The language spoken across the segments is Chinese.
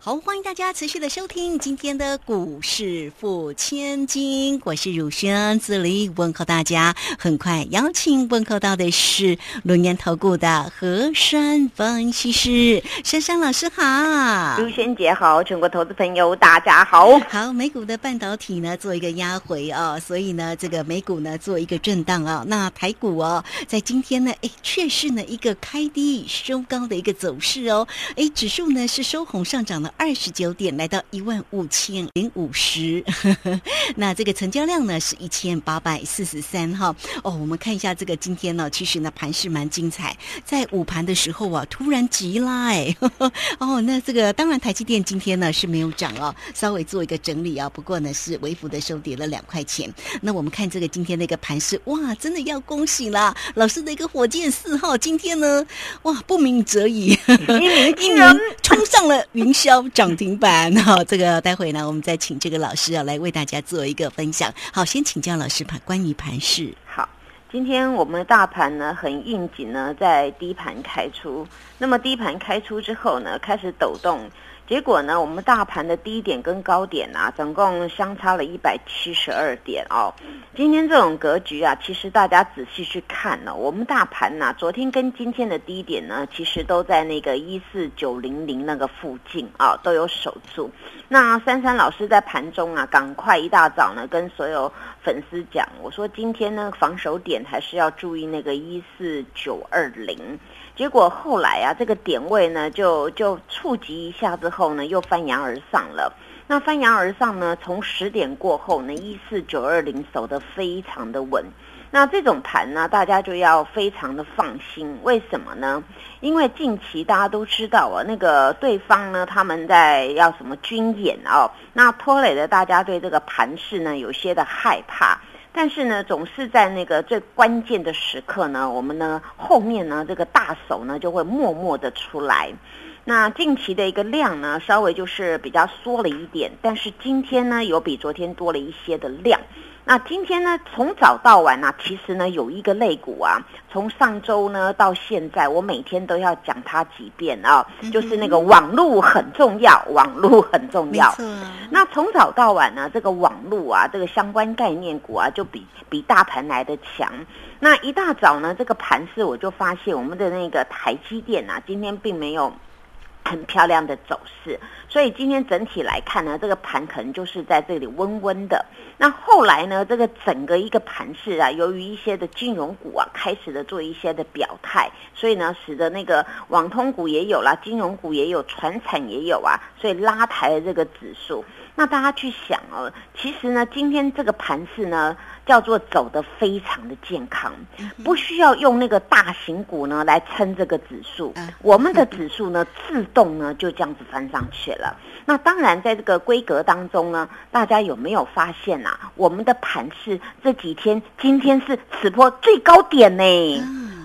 好，欢迎大家持续的收听今天的股市付千金，我是汝轩，这里问候大家。很快邀请问候到的是龙年投顾的何山分析师，珊珊老师好，汝轩姐好，全国投资朋友大家好。好，美股的半导体呢做一个压回哦，所以呢这个美股呢做一个震荡啊，那台股哦在今天呢哎却是呢一个开低收高的一个走势哦，哎指数呢是收红上涨了。二十九点来到一万五千零五十，那这个成交量呢是一千八百四十三哈哦，我们看一下这个今天呢，其实呢盘势蛮精彩，在午盘的时候啊突然急拉哎 哦，那这个当然台积电今天呢是没有涨哦，稍微做一个整理啊，不过呢是微幅的收跌了两块钱。那我们看这个今天的一个盘势，哇，真的要恭喜啦！老师的一个火箭四号今天呢，哇，不鸣则已，一鸣冲上了云霄。涨停板哈，这个待会呢，我们再请这个老师啊来为大家做一个分享。好，先请教老师盘关于盘市。好，今天我们的大盘呢很应景呢，在低盘开出。那么低盘开出之后呢，开始抖动。结果呢，我们大盘的低点跟高点啊，总共相差了一百七十二点哦。今天这种格局啊，其实大家仔细去看呢，我们大盘呐，昨天跟今天的低点呢，其实都在那个一四九零零那个附近啊，都有守住。那珊珊老师在盘中啊，赶快一大早呢，跟所有粉丝讲，我说今天呢，防守点还是要注意那个一四九二零。结果后来啊，这个点位呢，就就触及一下之后呢，又翻扬而上了。那翻扬而上呢，从十点过后呢，一四九二零守得非常的稳。那这种盘呢，大家就要非常的放心。为什么呢？因为近期大家都知道啊，那个对方呢，他们在要什么军演哦，那拖累了大家对这个盘势呢，有些的害怕。但是呢，总是在那个最关键的时刻呢，我们呢后面呢这个大手呢就会默默的出来。那近期的一个量呢，稍微就是比较缩了一点，但是今天呢有比昨天多了一些的量。那今天呢，从早到晚呢，其实呢有一个肋骨啊，从上周呢到现在，我每天都要讲它几遍啊，就是那个网路很重要，网路很重要。那从早到晚呢，这个网路啊，这个相关概念股啊，就比比大盘来的强。那一大早呢，这个盘势我就发现我们的那个台积电啊，今天并没有。很漂亮的走势，所以今天整体来看呢，这个盘可能就是在这里温温的。那后来呢，这个整个一个盘势啊，由于一些的金融股啊，开始的做一些的表态，所以呢，使得那个网通股也有啦，金融股也有，船产也有啊，所以拉抬了这个指数。那大家去想哦，其实呢，今天这个盘势呢。叫做走得非常的健康，不需要用那个大型股呢来撑这个指数，我们的指数呢自动呢就这样子翻上去了。那当然，在这个规格当中呢，大家有没有发现啊？我们的盘是这几天，今天是此波最高点呢，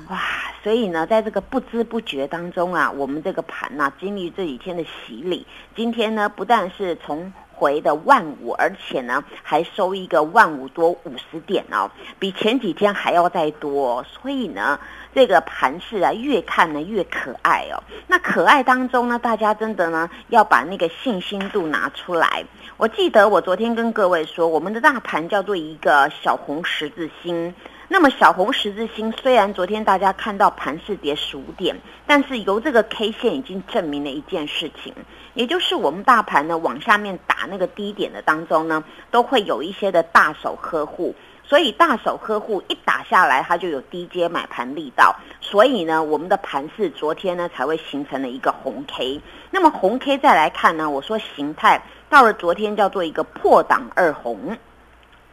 哇！所以呢，在这个不知不觉当中啊，我们这个盘呐，经历这几天的洗礼，今天呢，不但是从回的万五，而且呢还收一个万五多五十点哦，比前几天还要再多，所以呢这个盘势啊越看呢越可爱哦。那可爱当中呢，大家真的呢要把那个信心度拿出来。我记得我昨天跟各位说，我们的大盘叫做一个小红十字星。那么小红十字星虽然昨天大家看到盘势跌十五点，但是由这个 K 线已经证明了一件事情。也就是我们大盘呢往下面打那个低点的当中呢，都会有一些的大手呵护，所以大手呵护一打下来，它就有低阶买盘力道，所以呢，我们的盘势昨天呢才会形成了一个红 K。那么红 K 再来看呢，我说形态到了昨天叫做一个破档二红。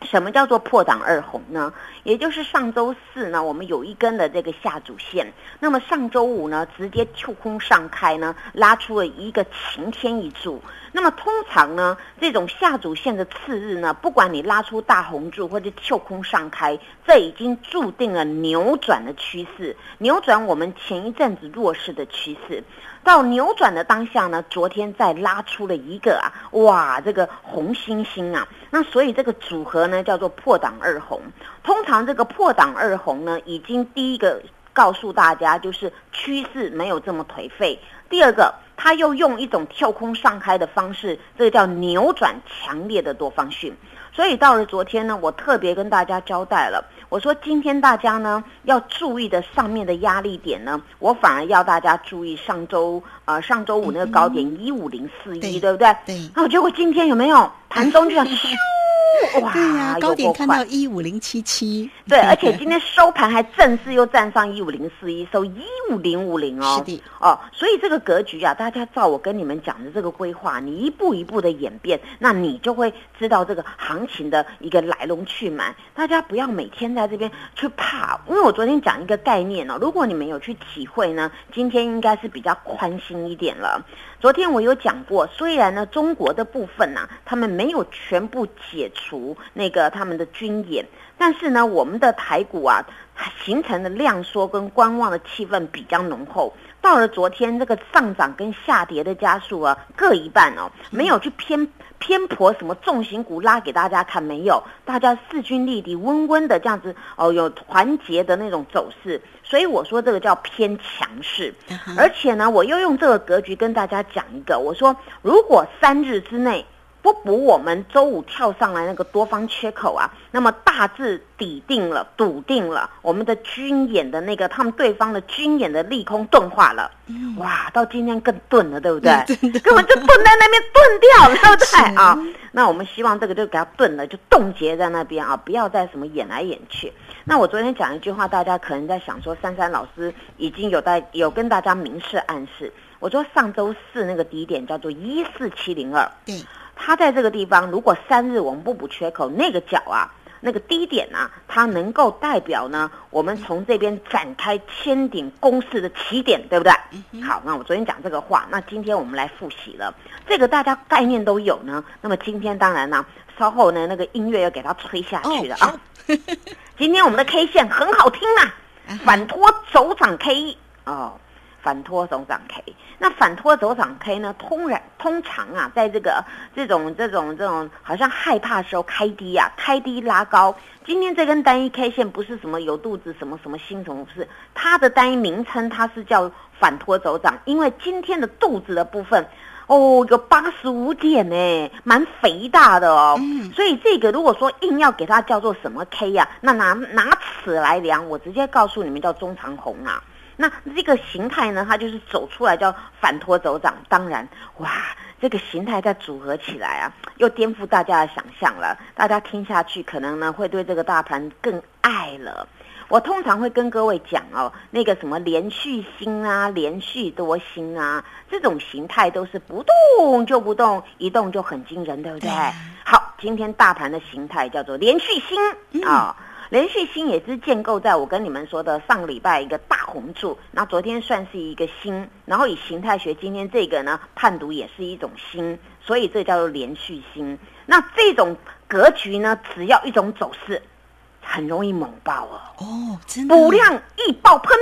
什么叫做破档二红呢？也就是上周四呢，我们有一根的这个下主线，那么上周五呢，直接跳空上开呢，拉出了一个晴天一柱。那么通常呢，这种下主线的次日呢，不管你拉出大红柱或者跳空上开，这已经注定了扭转的趋势，扭转我们前一阵子弱势的趋势。到扭转的当下呢，昨天再拉出了一个啊，哇，这个红星星啊，那所以这个组合呢叫做破档二红。通常这个破档二红呢，已经第一个告诉大家就是趋势没有这么颓废，第二个。他又用一种跳空上开的方式，这个叫扭转强烈的多方讯。所以到了昨天呢，我特别跟大家交代了，我说今天大家呢要注意的上面的压力点呢，我反而要大家注意上周呃上周五那个高点一五零四一，对不对？对。然后结果今天有没有盘中就像咻？哇，对呀，高点看到一五零七七，对，而且今天收盘还正式又站上一五零四一，收一五零五零哦，是的，哦，所以这个格局啊，大家照我跟你们讲的这个规划，你一步一步的演变，那你就会知道这个行情的一个来龙去脉。大家不要每天在这边去怕，因为我昨天讲一个概念哦，如果你们有去体会呢，今天应该是比较宽心一点了。昨天我有讲过，虽然呢中国的部分呢，他们没有全部解除那个他们的军演，但是呢，我们的台股啊，形成的量缩跟观望的气氛比较浓厚。到了昨天，这个上涨跟下跌的加速啊，各一半哦，没有去偏。偏颇什么重型股拉给大家看没有？大家势均力敌，温温的这样子哦，有团结的那种走势，所以我说这个叫偏强势。而且呢，我又用这个格局跟大家讲一个，我说如果三日之内。不补我们周五跳上来那个多方缺口啊，那么大致抵定了、笃定了我们的军演的那个他们对方的军演的利空钝化了，哇，到今天更钝了，对不对？根本就钝在那边钝掉了，对不对啊？那我们希望这个就给它钝了，就冻结在那边啊，不要再什么演来演去。那我昨天讲一句话，大家可能在想说，珊珊老师已经有在有跟大家明示暗示，我说上周四那个低点叫做一四七零二，对。它在这个地方，如果三日我们不补缺口，那个角啊，那个低点啊，它能够代表呢，我们从这边展开千顶攻势的起点，对不对？好，那我昨天讲这个话，那今天我们来复习了，这个大家概念都有呢。那么今天当然呢，稍后呢那个音乐要给它吹下去了啊。今天我们的 K 线很好听呐，反托走涨 K 哦。反托手掌 K，那反托手掌 K 呢？通然通常啊，在这个这种这种这种好像害怕时候开低啊，开低拉高。今天这根单一 K 线不是什么有肚子什么什么新什么，不是它的单一名称，它是叫反托手掌，因为今天的肚子的部分哦有八十五点呢，蛮肥大的哦。所以这个如果说硬要给它叫做什么 K 呀，那拿拿尺来量，我直接告诉你们叫中长红啊。那这个形态呢，它就是走出来叫反托走涨。当然，哇，这个形态再组合起来啊，又颠覆大家的想象了。大家听下去，可能呢会对这个大盘更爱了。我通常会跟各位讲哦，那个什么连续星啊，连续多星啊，这种形态都是不动就不动，一动就很惊人，对不对？好，今天大盘的形态叫做连续星啊。连续星也是建构在我跟你们说的上个礼拜一个大红柱，那昨天算是一个星，然后以形态学今天这个呢判读也是一种星，所以这叫做连续星。那这种格局呢，只要一种走势，很容易猛爆哦。哦，真的。补量易爆喷，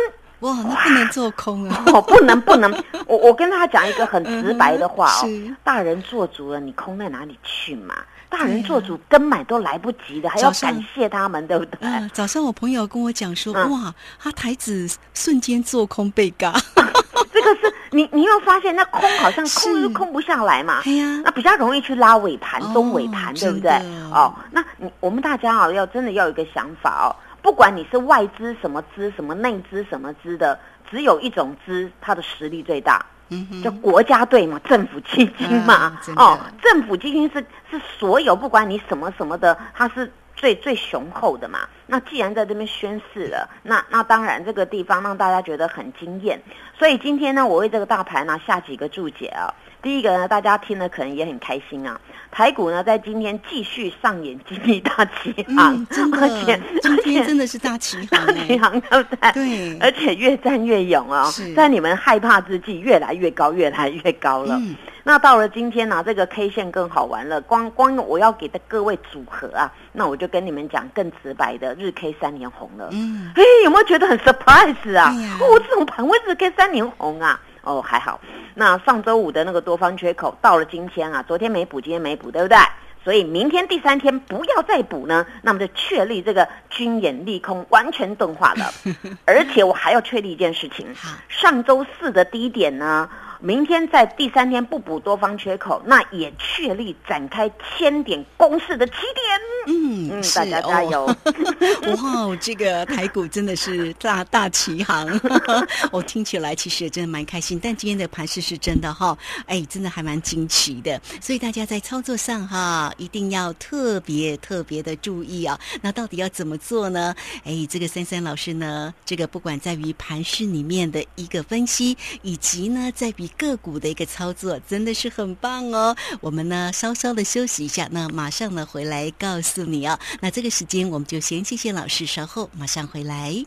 哇，那不能做空啊。哦，不能不能。我我跟他讲一个很直白的话哦，大人做足了，你空在哪里去嘛？大人做主跟买都来不及的，还要感谢他们，对不对？早上我朋友跟我讲说，哇，他台子瞬间做空被嘎，这个是你你有发现那空好像空是空不下来嘛？那比较容易去拉尾盘、中尾盘，对不对？哦，那你我们大家啊，要真的要有一个想法哦，不管你是外资什么资、什么内资什么资的，只有一种资，它的实力最大。嗯，叫国家队嘛，政府基金嘛，哦，政府基金是是所有不管你什么什么的，它是最最雄厚的嘛。那既然在这边宣誓了，那那当然这个地方让大家觉得很惊艳。所以今天呢，我为这个大盘呢下几个注解啊。第一个呢，大家听了可能也很开心啊。台股呢，在今天继续上演经济大起航，而且今天真的是大起航，大起航对不对？对，而且越战越勇哦，在你们害怕之际，越来越高，越来越高了。那到了今天呢，这个 K 线更好玩了。光光我要给的各位组合啊，那我就跟你们讲更直白的，日 K 三年红了。嗯，哎，有没有觉得很 surprise 啊？哦，这种盘位日 K 三年红啊？哦，还好。那上周五的那个多方缺口到了今天啊，昨天没补，今天没补，对不对？所以明天第三天不要再补呢，那么就确立这个军演利空完全钝化了。而且我还要确立一件事情，上周四的低点呢。明天在第三天不补多方缺口，那也确立展开千点攻势的起点。嗯嗯，大家加油！哇，这个台股真的是大大起航，我听起来其实也真的蛮开心。但今天的盘势是真的哈，哎，真的还蛮惊奇的。所以大家在操作上哈，一定要特别特别的注意啊。那到底要怎么做呢？哎，这个三三老师呢，这个不管在于盘势里面的一个分析，以及呢，在个股的一个操作真的是很棒哦。我们呢稍稍的休息一下，那马上呢回来告诉你哦。那这个时间我们就先谢谢老师，稍后马上回来。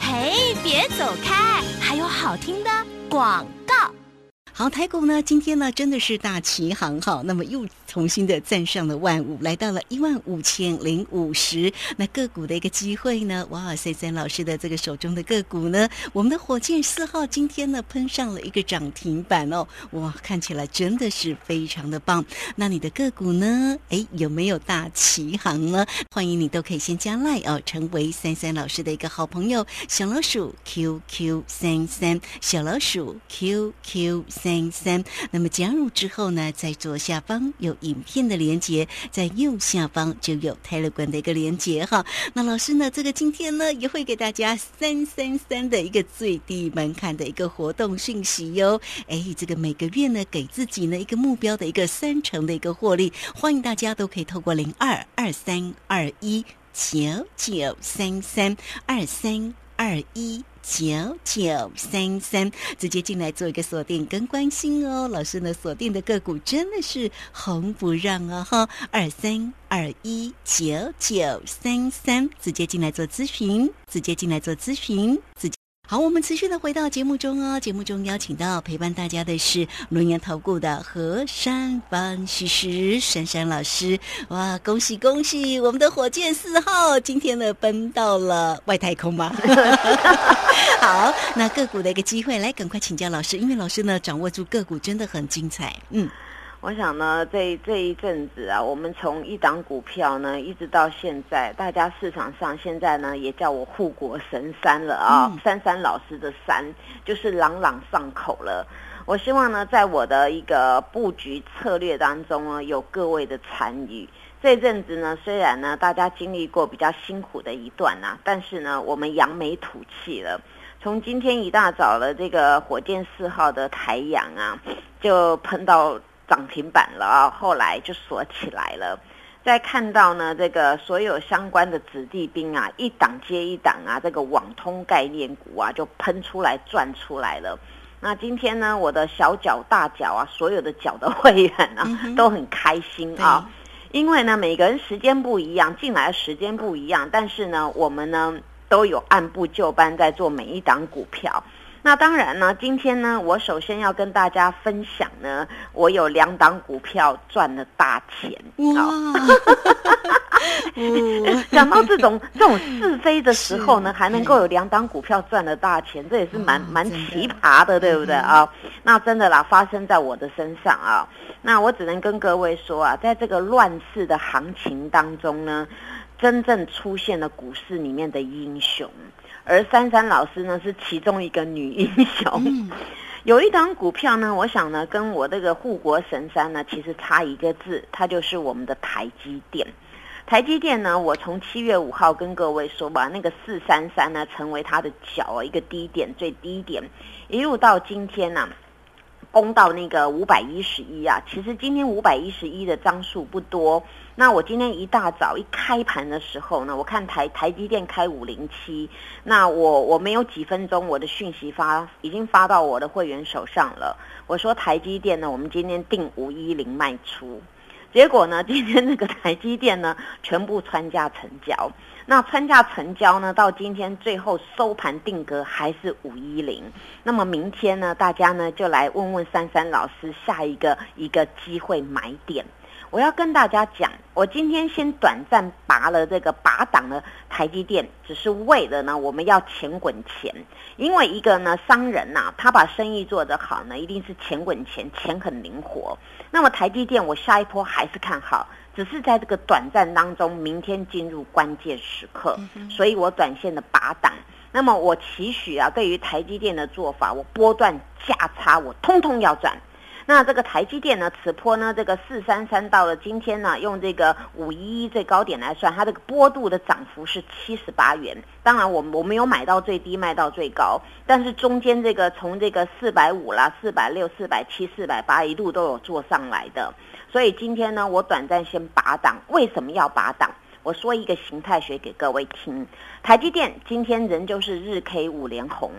嘿，别走开，还有好听的广告。好，台股呢今天呢真的是大旗行哈，那么又。重新的站上了万五，来到了一万五千零五十。那个股的一个机会呢？哇，三三老师的这个手中的个股呢？我们的火箭四号今天呢喷上了一个涨停板哦，哇，看起来真的是非常的棒。那你的个股呢？哎，有没有大旗行呢？欢迎你都可以先加赖哦，成为三三老师的一个好朋友。小老鼠 QQ 三三，小老鼠 QQ 三三三。那么加入之后呢，在左下方有。影片的连接在右下方就有泰勒管的一个连接哈。那老师呢，这个今天呢也会给大家三三三的一个最低门槛的一个活动讯息哟。哎，这个每个月呢给自己呢一个目标的一个三成的一个获利，欢迎大家都可以透过零二二三二一九九三三二三二一。九九三三，直接进来做一个锁定跟关心哦。老师呢锁定的个股真的是红不让啊哈，二三二一九九三三，直接进来做咨询，直接进来做咨询，直接。好，我们持续的回到节目中哦。节目中邀请到陪伴大家的是龙岩投顾的何山方西施珊珊老师。哇，恭喜恭喜！我们的火箭四号今天呢奔到了外太空吗？好，那个股的一个机会，来赶快请教老师，因为老师呢掌握住个股真的很精彩。嗯。我想呢，这这一阵子啊，我们从一档股票呢，一直到现在，大家市场上现在呢，也叫我护国神山了啊，珊珊老师的山就是朗朗上口了。我希望呢，在我的一个布局策略当中呢，有各位的参与。这阵子呢，虽然呢，大家经历过比较辛苦的一段呐，但是呢，我们扬眉吐气了。从今天一大早的这个火箭四号的太阳啊，就喷到。涨停板了啊，后来就锁起来了。再看到呢，这个所有相关的子弟兵啊，一档接一档啊，这个网通概念股啊，就喷出来赚出来了。那今天呢，我的小脚大脚啊，所有的脚的会员啊，都很开心啊，因为呢，每个人时间不一样，进来的时间不一样，但是呢，我们呢都有按部就班在做每一档股票。那当然呢，今天呢，我首先要跟大家分享呢，我有两档股票赚了大钱。哇！讲到这种 这种是非的时候呢，还能够有两档股票赚了大钱，这也是蛮蛮奇葩的，对不对啊？那真的啦，发生在我的身上啊。那我只能跟各位说啊，在这个乱世的行情当中呢，真正出现了股市里面的英雄。而珊珊老师呢是其中一个女英雄，有一档股票呢，我想呢跟我这个护国神山呢其实差一个字，它就是我们的台积电。台积电呢，我从七月五号跟各位说吧，那个四三三呢成为它的脚一个低点最低点，一路到今天呢。攻到那个五百一十一啊。其实今天五百一十一的张数不多。那我今天一大早一开盘的时候呢，我看台台积电开五零七，那我我没有几分钟，我的讯息发已经发到我的会员手上了。我说台积电呢，我们今天定五一零卖出，结果呢，今天那个台积电呢，全部穿价成交。那穿价成交呢，到今天最后收盘定格还是五一零。那么明天呢，大家呢就来问问珊珊老师下一个一个机会买点。我要跟大家讲，我今天先短暂拔了这个拔档的台积电，只是为了呢，我们要钱滚钱。因为一个呢，商人呐，他把生意做得好呢，一定是钱滚钱，钱很灵活。那么台积电，我下一波还是看好，只是在这个短暂当中，明天进入关键时刻，所以我短线的拔档。那么我期许啊，对于台积电的做法，我波段价差，我通通要赚。那这个台积电呢，此波呢，这个四三三到了今天呢，用这个五一一最高点来算，它这个波度的涨幅是七十八元。当然，我我没有买到最低，卖到最高，但是中间这个从这个四百五啦、四百六、四百七、四百八一路都有做上来的。所以今天呢，我短暂先拔档。为什么要拔档？我说一个形态学给各位听。台积电今天仍旧是日 K 五连红。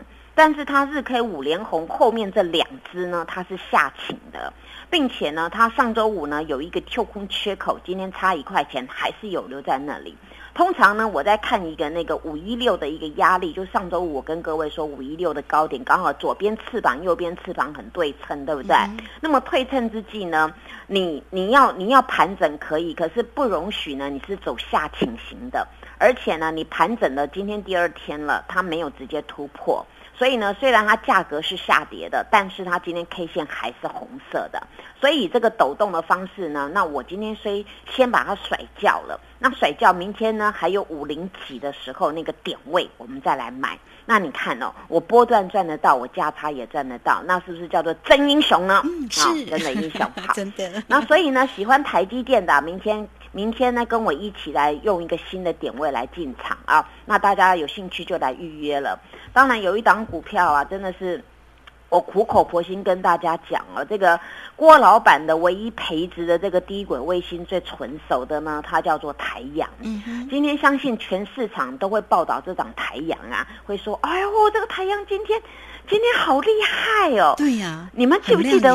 但是它日 K 五连红后面这两只呢，它是下倾的，并且呢，它上周五呢有一个跳空缺口，今天差一块钱还是有留在那里。通常呢，我在看一个那个五一六的一个压力，就上周五我跟各位说五一六的高点刚好左边翅膀右边翅膀很对称，对不对？那么对称之际呢，你你要你要盘整可以，可是不容许呢你是走下倾型的，而且呢你盘整了今天第二天了，它没有直接突破。所以呢，虽然它价格是下跌的，但是它今天 K 线还是红色的。所以这个抖动的方式呢，那我今天虽先把它甩掉了，那甩掉明天呢还有五零几的时候那个点位，我们再来买。那你看哦，我波段赚得到，我价差也赚得到，那是不是叫做真英雄呢？嗯，是真的英雄。好，真的。那所以呢，喜欢台积电的，明天。明天呢，跟我一起来用一个新的点位来进场啊！那大家有兴趣就来预约了。当然，有一档股票啊，真的是我苦口婆心跟大家讲了，这个郭老板的唯一培植的这个低轨卫星最纯熟的呢，它叫做台阳。嗯今天相信全市场都会报道这档台阳啊，会说：“哎呦，这个台阳今天。”今天好厉害哦！对呀，你们记不记得？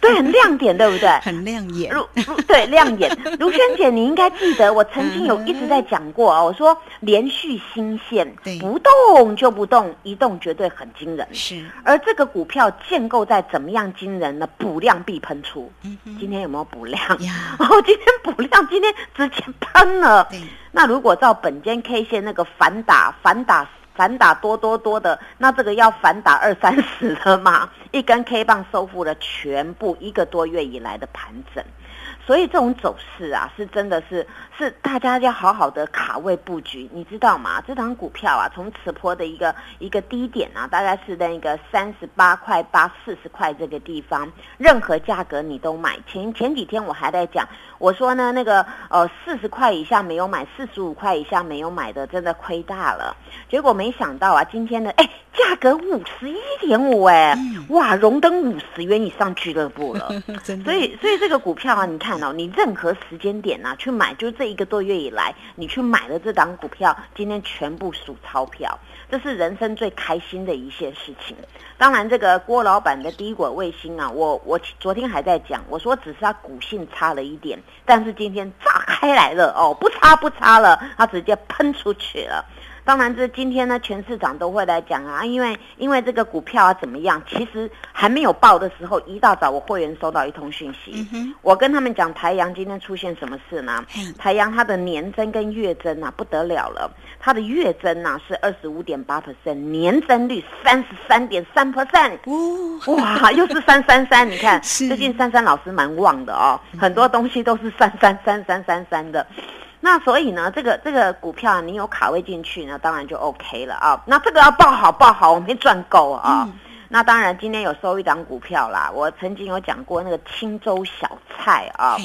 对，很亮点，对不对？很亮眼。如对亮眼，卢萱姐，你应该记得，我曾经有一直在讲过啊。我说连续新线，不动就不动，一动绝对很惊人。是。而这个股票建构在怎么样惊人呢？补量必喷出。嗯今天有没有补量？呀。哦，今天补量，今天直接喷了。那如果照本间 K 线那个反打，反打。反打多多多的，那这个要反打二三十了嘛？一根 K 棒收复了全部一个多月以来的盘整。所以这种走势啊，是真的是是大家要好好的卡位布局，你知道吗？这档股票啊，从此坡的一个一个低点啊，大概是那个三十八块八、四十块这个地方，任何价格你都买。前前几天我还在讲，我说呢，那个呃四十块以下没有买，四十五块以下没有买的，真的亏大了。结果没想到啊，今天的哎价格五十一点五哎，哇，荣登五十元以上俱乐部了。所以所以这个股票啊，你看。你任何时间点啊去买，就这一个多月以来，你去买了这档股票，今天全部数钞票，这是人生最开心的一件事情。当然，这个郭老板的低轨卫星啊，我我昨天还在讲，我说只是它股性差了一点，但是今天炸开来了哦，不差不差了，它直接喷出去了。当然，这今天呢，全市场都会来讲啊，因为因为这个股票啊怎么样？其实还没有报的时候，一大早我会员收到一通讯息，我跟他们讲，台阳今天出现什么事呢？台阳它的年增跟月增啊不得了了，它的月增啊是二十五点八 percent，年增率三十三点三。percent，哇，又是三三三，你看 最近三三老师蛮旺的哦，很多东西都是三三三三三三的。那所以呢，这个这个股票你有卡位进去呢，当然就 OK 了啊。那这个要报好报好，我没赚够啊。那当然今天有收一档股票啦，我曾经有讲过那个青州小菜啊。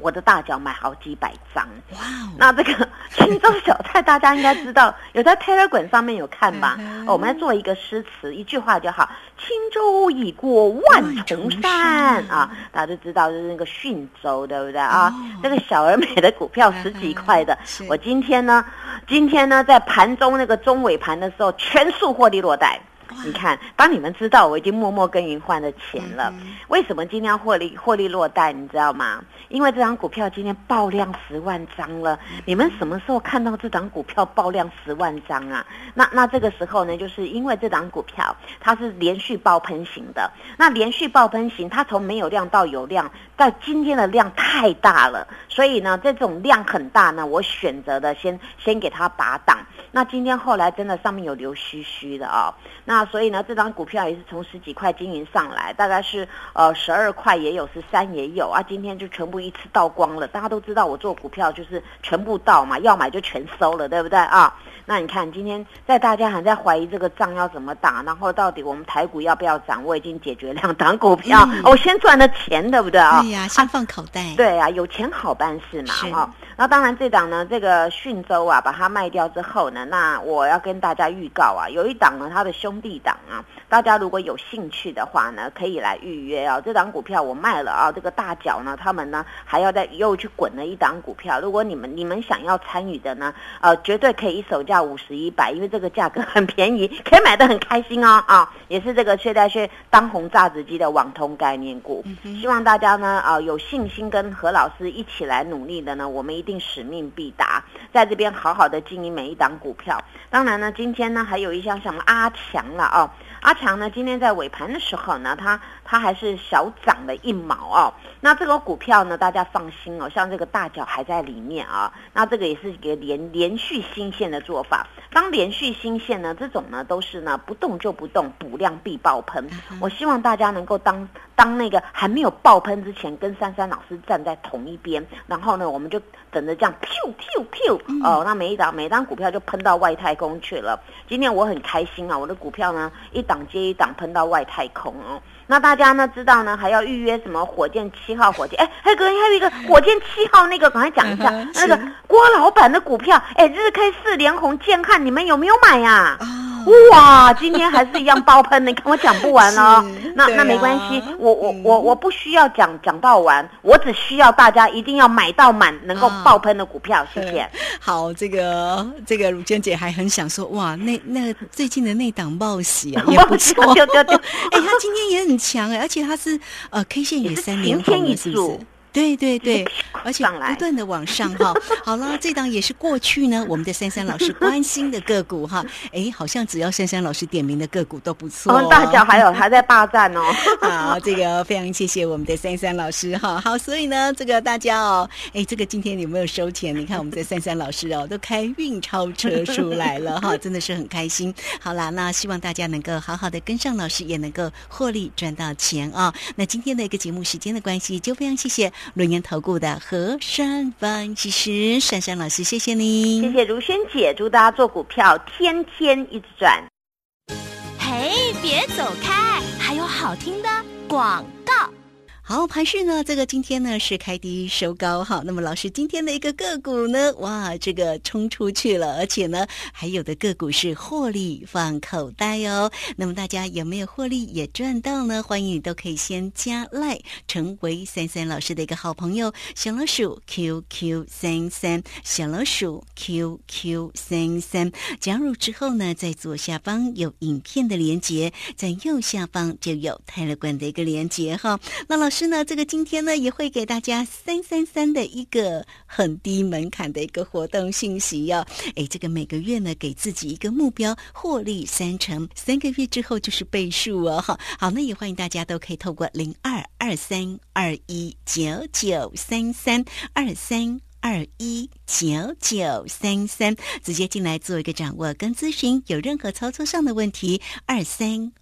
我的大脚买好几百张。哇哦，那这个 青州小菜大家应该知道，有在 Telegram 上面有看吧？我们来做一个诗词，一句话就好：轻舟已过万重山啊！大家都知道就是那个汛州，对不对啊？哦这个小而美的股票十几块的，我今天呢，今天呢在盘中那个中尾盘的时候，全数获利落袋。你看，当你们知道我已经默默耕耘换了钱了，嗯为什么今天要获利获利落袋？你知道吗？因为这张股票今天爆量十万张了。你们什么时候看到这张股票爆量十万张啊？那那这个时候呢，就是因为这张股票它是连续爆喷型的，那连续爆喷型，它从没有量到有量，到今天的量太大了，所以呢，这种量很大呢，我选择的先先给它拔档。那今天后来真的上面有流须须的哦，那所以呢，这张股票也是从十几块经营上来，大概是呃十二块也有，十三也有啊，今天就全部一次倒光了。大家都知道我做股票就是全部倒嘛，要买就全收了，对不对啊？那你看今天在大家还在怀疑这个仗要怎么打，然后到底我们台股要不要涨，我已经解决两档股票，嗯我先赚了钱，对不对啊？对呀，先放口袋，对啊，有钱好办事嘛，是哈、那当然，这档呢，这个讯州啊，把它卖掉之后呢，那我要跟大家预告啊，有一档呢，它的兄弟档啊，大家如果有兴趣的话呢，可以来预约啊。这档股票我卖了啊，这个大脚呢，他们呢还要再又去滚了一档股票。如果你们你们想要参与的呢，呃，绝对可以一手价五十一百，因为这个价格很便宜，可以买的很开心哦啊，也是这个现在是当红榨汁机的网通概念股。希望大家呢啊、有信心跟何老师一起来努力的呢，我们一定使命必达，在这边好好的经营每一档股票。当然呢，今天呢还有一项什么阿强了哦，阿强呢今天在尾盘的时候呢，他它还是小涨了一毛哦。那这个股票呢，大家放心哦，像这个大脚还在里面啊，那这个也是一个连连续新线的做法。当连续新线呢，这种呢都是呢不动就不动，补量必爆喷。我希望大家能够当当那个还没有爆喷之前，跟珊珊老师站在同一边，然后呢，我们就等着这样咻咻咻哦，那每一档每档股票就喷到外太空去了。今天我很开心啊，我的股票呢一档接一档喷到外太空哦。那大家呢知道呢还要预约什么火箭七号火箭？哎，还有个还有一个火箭七号那个，赶快讲一下、嗯那个郭老板的股票，哎，日 K 四连红健汉，你们有没有买呀、哦，哇，今天还是一样爆喷，你看我讲不完哦。那那没关系，我我嗯。我我不需要讲讲到完，我只需要大家一定要买到满能够啊。爆喷的股票，谢谢。好，这个这个乳娟姐还很想说，哇，那那最近的那档报喜啊，也 不错。哎，他今天也很强哎，而且他是呃 K 线也三连晴天一红了，是不是？柱？对对对，而且不断的往上哈。好了，这档也是过去呢我们的珊珊老师关心的个股哈。哎，好像只要珊珊老师点名的个股都不错、哦。我们大脚还有还在霸占哦。好，这个非常谢谢我们的珊珊老师哈。好，所以呢，这个大家哦，哎，这个今天有没有收钱？你看我们的珊珊老师哦，都开运钞车出来了哈，真的是很开心。好啦，那希望大家能够好好的跟上老师，也能够获利赚到钱啊、那今天的一个节目时间的关系，就非常谢谢轮研投顾的何山分析师珊珊老师，谢谢你，谢谢如萱姐，祝大家做股票天天一直赚。嘿，别走开，还有好听的广告。好，盘市呢，这个今天呢是开低收高哈。那么老师今天的一个个股呢，哇，这个冲出去了，而且呢还有的个股是获利放口袋哦。那么大家有没有获利也赚到呢？欢迎你都可以先加赖，成为三三老师的一个好朋友，小老鼠 QQ 三三，小老鼠 QQ 三三。加入之后呢，在左下方有影片的连接，在右下方就有泰勒管的一个连接哈。那老师师呢，这个今天呢也会给大家三三三的一个很低门槛的一个活动信息哦。哎，这个每个月呢给自己一个目标，获利三成，三个月之后就是倍数哦哈。好，那也欢迎大家都可以透过零二二三二一九九三三二三。二一九九三三，直接进来做一个掌握跟咨询，有任何操作上的问题，二三